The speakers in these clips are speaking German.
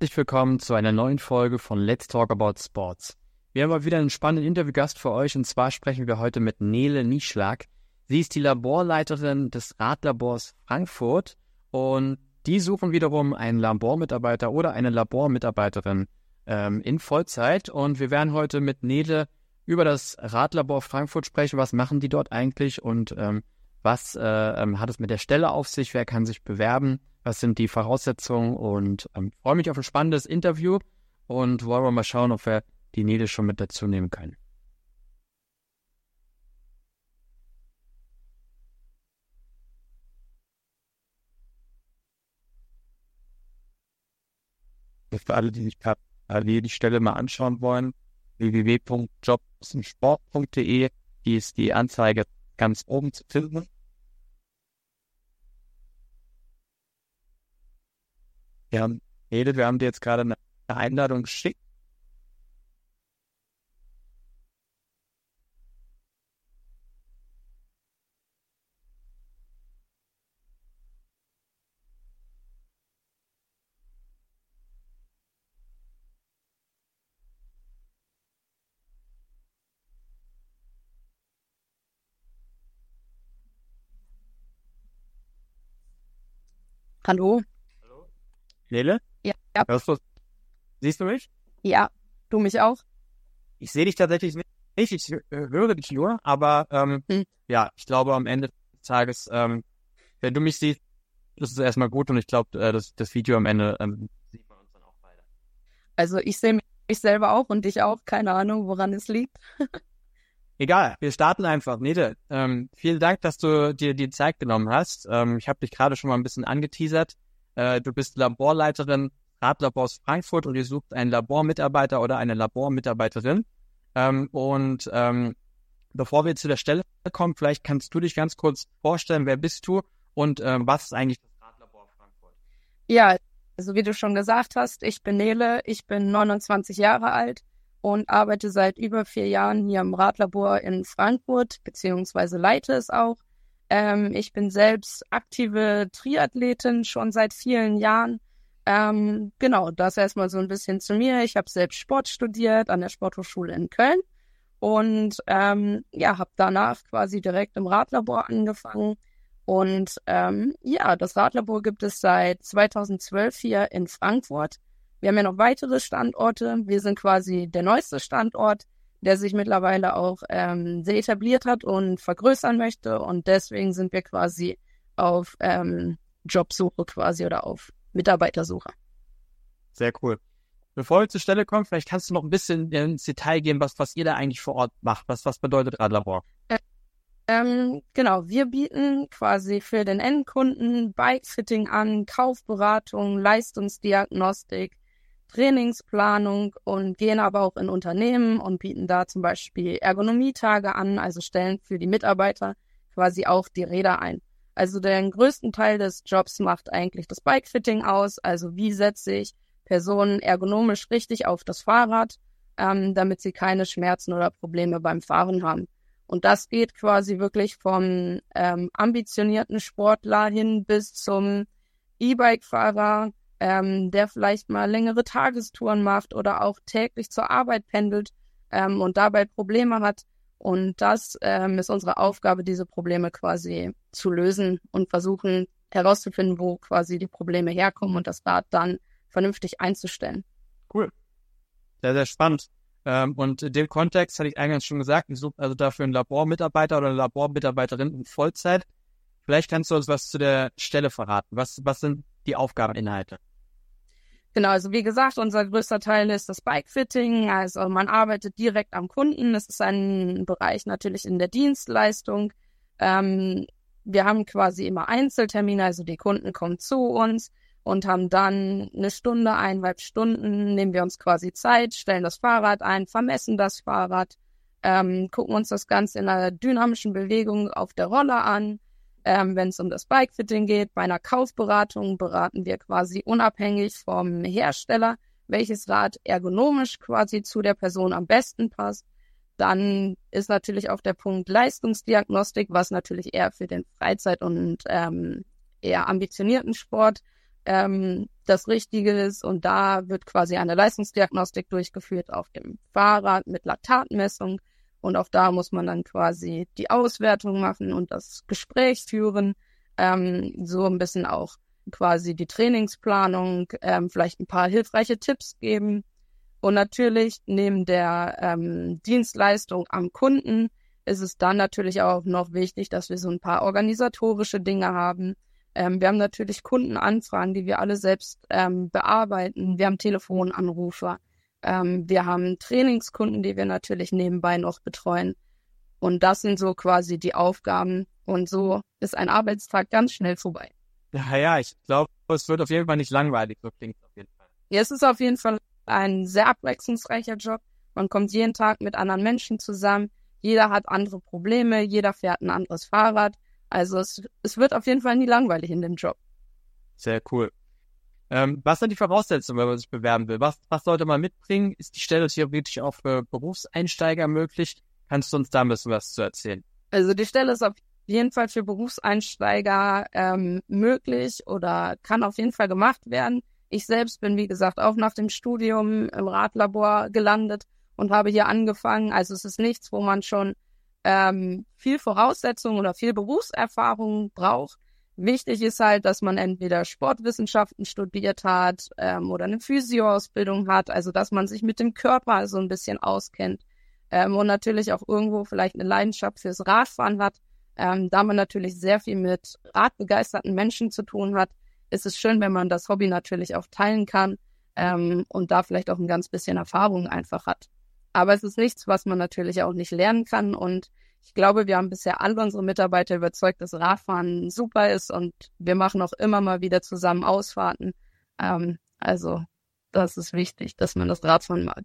herzlich willkommen zu einer neuen Folge von Let's Talk About Sports. Wir haben mal wieder einen spannenden Interviewgast für euch und zwar sprechen wir heute mit Nele Nieschlag. Sie ist die Laborleiterin des Radlabors Frankfurt und die suchen wiederum einen Labormitarbeiter oder eine Labormitarbeiterin ähm, in Vollzeit und wir werden heute mit Nele über das Radlabor Frankfurt sprechen. Was machen die dort eigentlich und ähm, was äh, ähm, hat es mit der Stelle auf sich? Wer kann sich bewerben? Was sind die Voraussetzungen? Und ähm, freue mich auf ein spannendes Interview und wollen wir mal schauen, ob wir die Nede schon mit dazu nehmen können. Für alle, die sich die Stelle mal anschauen wollen, www.jobsensport.de, die ist die Anzeige ganz oben zu finden. Wir haben, Edith, wir haben dir jetzt gerade eine Einladung geschickt. Hallo? Nele? Ja. Hörst du? Siehst du mich? Ja. Du mich auch? Ich sehe dich tatsächlich nicht. Ich äh, höre dich nur, aber ähm, hm. ja, ich glaube am Ende des Tages, ähm, wenn du mich siehst, ist es erstmal gut und ich glaube, äh, das, das Video am Ende ähm, sieht man uns dann auch beide. Also ich sehe mich selber auch und dich auch. Keine Ahnung, woran es liegt. Egal, wir starten einfach. Nede, ähm, vielen Dank, dass du dir die Zeit genommen hast. Ähm, ich habe dich gerade schon mal ein bisschen angeteasert. Äh, du bist Laborleiterin Radlabors Frankfurt und ihr sucht einen Labormitarbeiter oder eine Labormitarbeiterin. Ähm, und ähm, bevor wir zu der Stelle kommen, vielleicht kannst du dich ganz kurz vorstellen, wer bist du und ähm, was ist eigentlich das Radlabor Frankfurt? Ja, also wie du schon gesagt hast, ich bin Nele, ich bin 29 Jahre alt und arbeite seit über vier Jahren hier im Radlabor in Frankfurt, beziehungsweise leite es auch. Ähm, ich bin selbst aktive Triathletin schon seit vielen Jahren. Ähm, genau, das erstmal so ein bisschen zu mir. Ich habe selbst Sport studiert an der Sporthochschule in Köln und ähm, ja, habe danach quasi direkt im Radlabor angefangen. Und ähm, ja, das Radlabor gibt es seit 2012 hier in Frankfurt. Wir haben ja noch weitere Standorte. Wir sind quasi der neueste Standort, der sich mittlerweile auch ähm, sehr etabliert hat und vergrößern möchte. Und deswegen sind wir quasi auf ähm, Jobsuche quasi oder auf Mitarbeitersuche. Sehr cool. Bevor wir zur Stelle kommen, vielleicht kannst du noch ein bisschen ins Detail gehen, was, was ihr da eigentlich vor Ort macht. Was, was bedeutet Radlabor? Äh, ähm, genau, wir bieten quasi für den Endkunden Bikefitting an, Kaufberatung, Leistungsdiagnostik, Trainingsplanung und gehen aber auch in Unternehmen und bieten da zum Beispiel Ergonomietage an, also stellen für die Mitarbeiter quasi auch die Räder ein. Also den größten Teil des Jobs macht eigentlich das Bikefitting aus, also wie setze ich Personen ergonomisch richtig auf das Fahrrad, ähm, damit sie keine Schmerzen oder Probleme beim Fahren haben. Und das geht quasi wirklich vom ähm, ambitionierten Sportler hin bis zum E-Bike-Fahrer, ähm, der vielleicht mal längere Tagestouren macht oder auch täglich zur Arbeit pendelt ähm, und dabei Probleme hat. Und das ähm, ist unsere Aufgabe, diese Probleme quasi zu lösen und versuchen herauszufinden, wo quasi die Probleme herkommen und das Rad dann vernünftig einzustellen. Cool. Sehr, sehr spannend. Ähm, und in dem Kontext hatte ich eingangs schon gesagt, ich suche also dafür einen Labormitarbeiter oder eine Labormitarbeiterin in Vollzeit. Vielleicht kannst du uns was zu der Stelle verraten. Was, was sind die Aufgabeninhalte? Genau, also wie gesagt, unser größter Teil ist das Bikefitting. Also man arbeitet direkt am Kunden. Das ist ein Bereich natürlich in der Dienstleistung. Ähm, wir haben quasi immer Einzeltermine, also die Kunden kommen zu uns und haben dann eine Stunde, eineinhalb Stunden, nehmen wir uns quasi Zeit, stellen das Fahrrad ein, vermessen das Fahrrad, ähm, gucken uns das Ganze in einer dynamischen Bewegung auf der Rolle an, ähm, Wenn es um das Bikefitting geht, bei einer Kaufberatung beraten wir quasi unabhängig vom Hersteller, welches Rad ergonomisch quasi zu der Person am besten passt. Dann ist natürlich auch der Punkt Leistungsdiagnostik, was natürlich eher für den Freizeit- und ähm, eher ambitionierten Sport ähm, das Richtige ist. Und da wird quasi eine Leistungsdiagnostik durchgeführt auf dem Fahrrad mit Laktatmessung. Und auch da muss man dann quasi die Auswertung machen und das Gespräch führen. Ähm, so ein bisschen auch quasi die Trainingsplanung, ähm, vielleicht ein paar hilfreiche Tipps geben. Und natürlich neben der ähm, Dienstleistung am Kunden ist es dann natürlich auch noch wichtig, dass wir so ein paar organisatorische Dinge haben. Ähm, wir haben natürlich Kundenanfragen, die wir alle selbst ähm, bearbeiten. Wir haben Telefonanrufer. Ähm, wir haben Trainingskunden, die wir natürlich nebenbei noch betreuen. Und das sind so quasi die Aufgaben. Und so ist ein Arbeitstag ganz schnell vorbei. Ja, ja, ich glaube, es wird auf jeden Fall nicht langweilig, so klingt es auf jeden Fall. Ja, es ist auf jeden Fall ein sehr abwechslungsreicher Job. Man kommt jeden Tag mit anderen Menschen zusammen. Jeder hat andere Probleme, jeder fährt ein anderes Fahrrad. Also es, es wird auf jeden Fall nie langweilig in dem Job. Sehr cool. Ähm, was sind die Voraussetzungen, wenn man sich bewerben will? Was, was sollte man mitbringen? Ist die Stelle theoretisch auch für Berufseinsteiger möglich? Kannst du uns da ein bisschen was zu erzählen? Also die Stelle ist auf jeden Fall für Berufseinsteiger ähm, möglich oder kann auf jeden Fall gemacht werden. Ich selbst bin, wie gesagt, auch nach dem Studium im Radlabor gelandet und habe hier angefangen. Also es ist nichts, wo man schon ähm, viel Voraussetzungen oder viel Berufserfahrung braucht. Wichtig ist halt, dass man entweder Sportwissenschaften studiert hat ähm, oder eine Physioausbildung hat, also dass man sich mit dem Körper so ein bisschen auskennt ähm, und natürlich auch irgendwo vielleicht eine Leidenschaft fürs Radfahren hat. Ähm, da man natürlich sehr viel mit radbegeisterten Menschen zu tun hat, ist es schön, wenn man das Hobby natürlich auch teilen kann ähm, und da vielleicht auch ein ganz bisschen Erfahrung einfach hat. Aber es ist nichts, was man natürlich auch nicht lernen kann. Und ich glaube, wir haben bisher alle unsere Mitarbeiter überzeugt, dass Radfahren super ist und wir machen auch immer mal wieder zusammen Ausfahrten. Ähm, also das ist wichtig, dass man das Radfahren mag.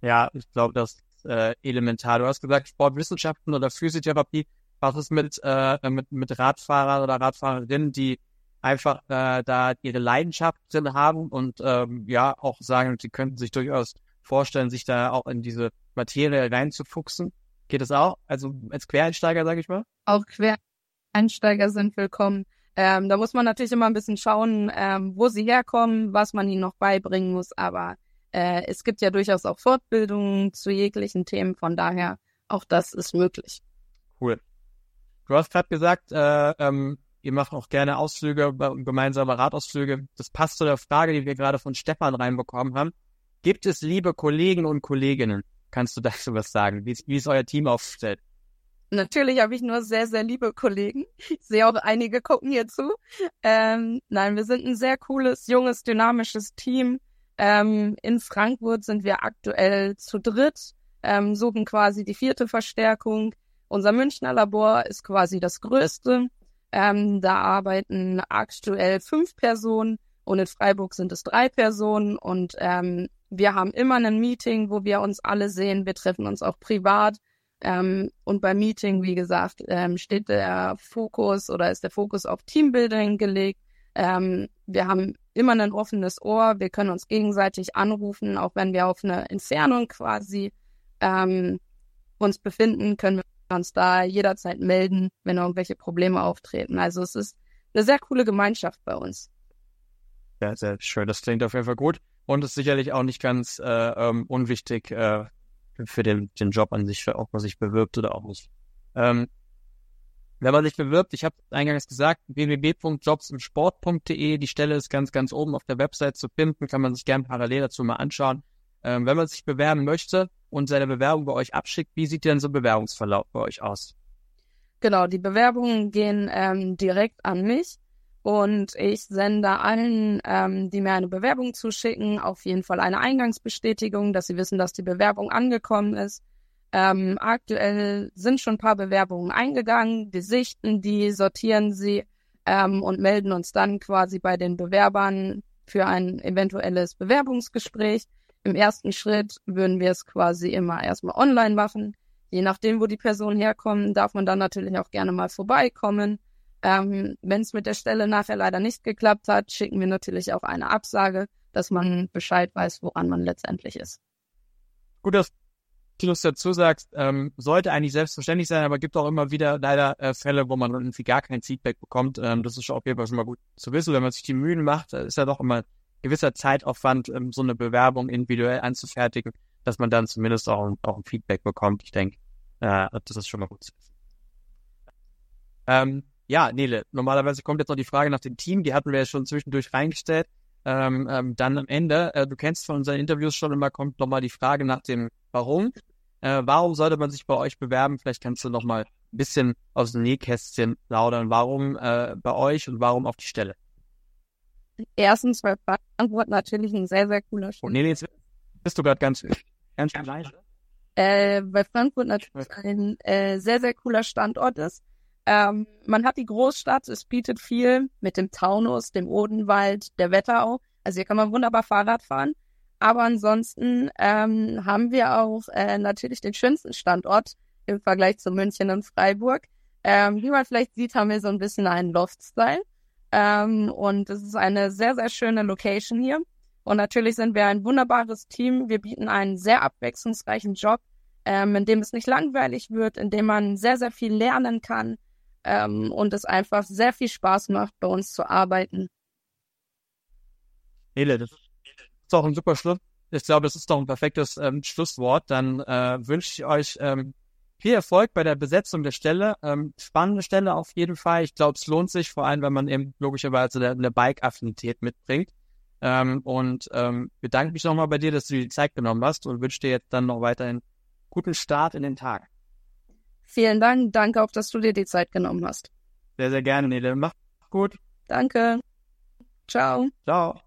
Ja, ich glaube, das ist äh, elementar. Du hast gesagt, Sportwissenschaften oder Physiotherapie. Was ist mit, äh, mit, mit Radfahrern oder Radfahrerinnen, die einfach äh, da ihre Leidenschaft drin haben und ähm, ja auch sagen, sie könnten sich durchaus vorstellen, sich da auch in diese Materie reinzufuchsen. Geht das auch? Also als Quereinsteiger, sage ich mal? Auch Quereinsteiger sind willkommen. Ähm, da muss man natürlich immer ein bisschen schauen, ähm, wo sie herkommen, was man ihnen noch beibringen muss. Aber äh, es gibt ja durchaus auch Fortbildungen zu jeglichen Themen. Von daher, auch das ist möglich. Cool. Du hast gerade gesagt, äh, ähm, Ihr macht auch gerne Ausflüge, gemeinsame Radausflüge. Das passt zu der Frage, die wir gerade von Stefan reinbekommen haben. Gibt es liebe Kollegen und Kolleginnen? Kannst du dazu was sagen? Wie, wie ist euer Team aufgestellt? Natürlich habe ich nur sehr, sehr liebe Kollegen. Ich sehe auch einige gucken hier zu. Ähm, nein, wir sind ein sehr cooles, junges, dynamisches Team. Ähm, in Frankfurt sind wir aktuell zu dritt, ähm, suchen quasi die vierte Verstärkung. Unser Münchner Labor ist quasi das größte. Ähm, da arbeiten aktuell fünf Personen und in Freiburg sind es drei Personen und ähm, wir haben immer ein Meeting, wo wir uns alle sehen. Wir treffen uns auch privat. Ähm, und beim Meeting, wie gesagt, ähm, steht der Fokus oder ist der Fokus auf Teambuilding gelegt. Ähm, wir haben immer ein offenes Ohr. Wir können uns gegenseitig anrufen, auch wenn wir auf einer Entfernung quasi ähm, uns befinden, können wir uns da jederzeit melden, wenn irgendwelche Probleme auftreten. Also es ist eine sehr coole Gemeinschaft bei uns. Ja, sehr schön. Das klingt auf jeden Fall gut und ist sicherlich auch nicht ganz äh, ähm, unwichtig äh, für den, den Job an sich, ob man sich bewirbt oder auch nicht. Ähm, wenn man sich bewirbt, ich habe eingangs gesagt, www.jobsimsport.de, die Stelle ist ganz, ganz oben auf der Website zu finden, kann man sich gerne parallel dazu mal anschauen. Ähm, wenn man sich bewerben möchte, und seine Bewerbung bei euch abschickt, wie sieht denn so ein Bewerbungsverlauf bei euch aus? Genau, die Bewerbungen gehen ähm, direkt an mich und ich sende allen, ähm, die mir eine Bewerbung zuschicken, auf jeden Fall eine Eingangsbestätigung, dass sie wissen, dass die Bewerbung angekommen ist. Ähm, aktuell sind schon ein paar Bewerbungen eingegangen, wir sichten die, sortieren sie ähm, und melden uns dann quasi bei den Bewerbern für ein eventuelles Bewerbungsgespräch. Im ersten Schritt würden wir es quasi immer erstmal online machen. Je nachdem, wo die Personen herkommen, darf man dann natürlich auch gerne mal vorbeikommen. Ähm, Wenn es mit der Stelle nachher leider nicht geklappt hat, schicken wir natürlich auch eine Absage, dass man Bescheid weiß, woran man letztendlich ist. Gut, das du dazu sagst, ähm, sollte eigentlich selbstverständlich sein, aber gibt auch immer wieder leider äh, Fälle, wo man irgendwie gar kein Feedback bekommt. Ähm, das ist auf jeden Fall schon mal gut zu wissen. Wenn man sich die Mühen macht, ist ja doch immer gewisser Zeitaufwand, ähm, so eine Bewerbung individuell anzufertigen, dass man dann zumindest auch, auch ein Feedback bekommt. Ich denke, äh, das ist schon mal gut zu wissen. Ähm, ja, Nele, normalerweise kommt jetzt noch die Frage nach dem Team, die hatten wir ja schon zwischendurch reingestellt. Ähm, ähm, dann am Ende, äh, du kennst von unseren Interviews schon immer, kommt nochmal die Frage nach dem Warum. Äh, warum sollte man sich bei euch bewerben? Vielleicht kannst du nochmal ein bisschen aus dem Nähkästchen laudern. Warum äh, bei euch und warum auf die Stelle? Erstens, weil Frankfurt natürlich ein sehr, sehr cooler Standort. Nee, nee, jetzt bist du gerade ganz, ganz leise. Äh, weil Frankfurt natürlich ein äh, sehr, sehr cooler Standort ist. Ähm, man hat die Großstadt, es bietet viel mit dem Taunus, dem Odenwald, der Wetterau. Also hier kann man wunderbar Fahrrad fahren. Aber ansonsten ähm, haben wir auch äh, natürlich den schönsten Standort im Vergleich zu München und Freiburg. Ähm, wie man vielleicht sieht, haben wir so ein bisschen einen Loft-Style. Ähm, und es ist eine sehr, sehr schöne Location hier. Und natürlich sind wir ein wunderbares Team. Wir bieten einen sehr abwechslungsreichen Job, ähm, in dem es nicht langweilig wird, in dem man sehr, sehr viel lernen kann ähm, und es einfach sehr viel Spaß macht, bei uns zu arbeiten. Hele, das ist auch ein super Schluss. Ich glaube, das ist doch ein perfektes ähm, Schlusswort. Dann äh, wünsche ich euch ähm, viel Erfolg bei der Besetzung der Stelle. Ähm, spannende Stelle auf jeden Fall. Ich glaube, es lohnt sich, vor allem, wenn man eben logischerweise eine, eine Bike-Affinität mitbringt. Ähm, und ähm, bedanke mich nochmal bei dir, dass du dir die Zeit genommen hast und wünsche dir jetzt dann noch weiterhin guten Start in den Tag. Vielen Dank. Danke auch, dass du dir die Zeit genommen hast. Sehr, sehr gerne, Nele. Mach gut. Danke. Ciao. Ciao.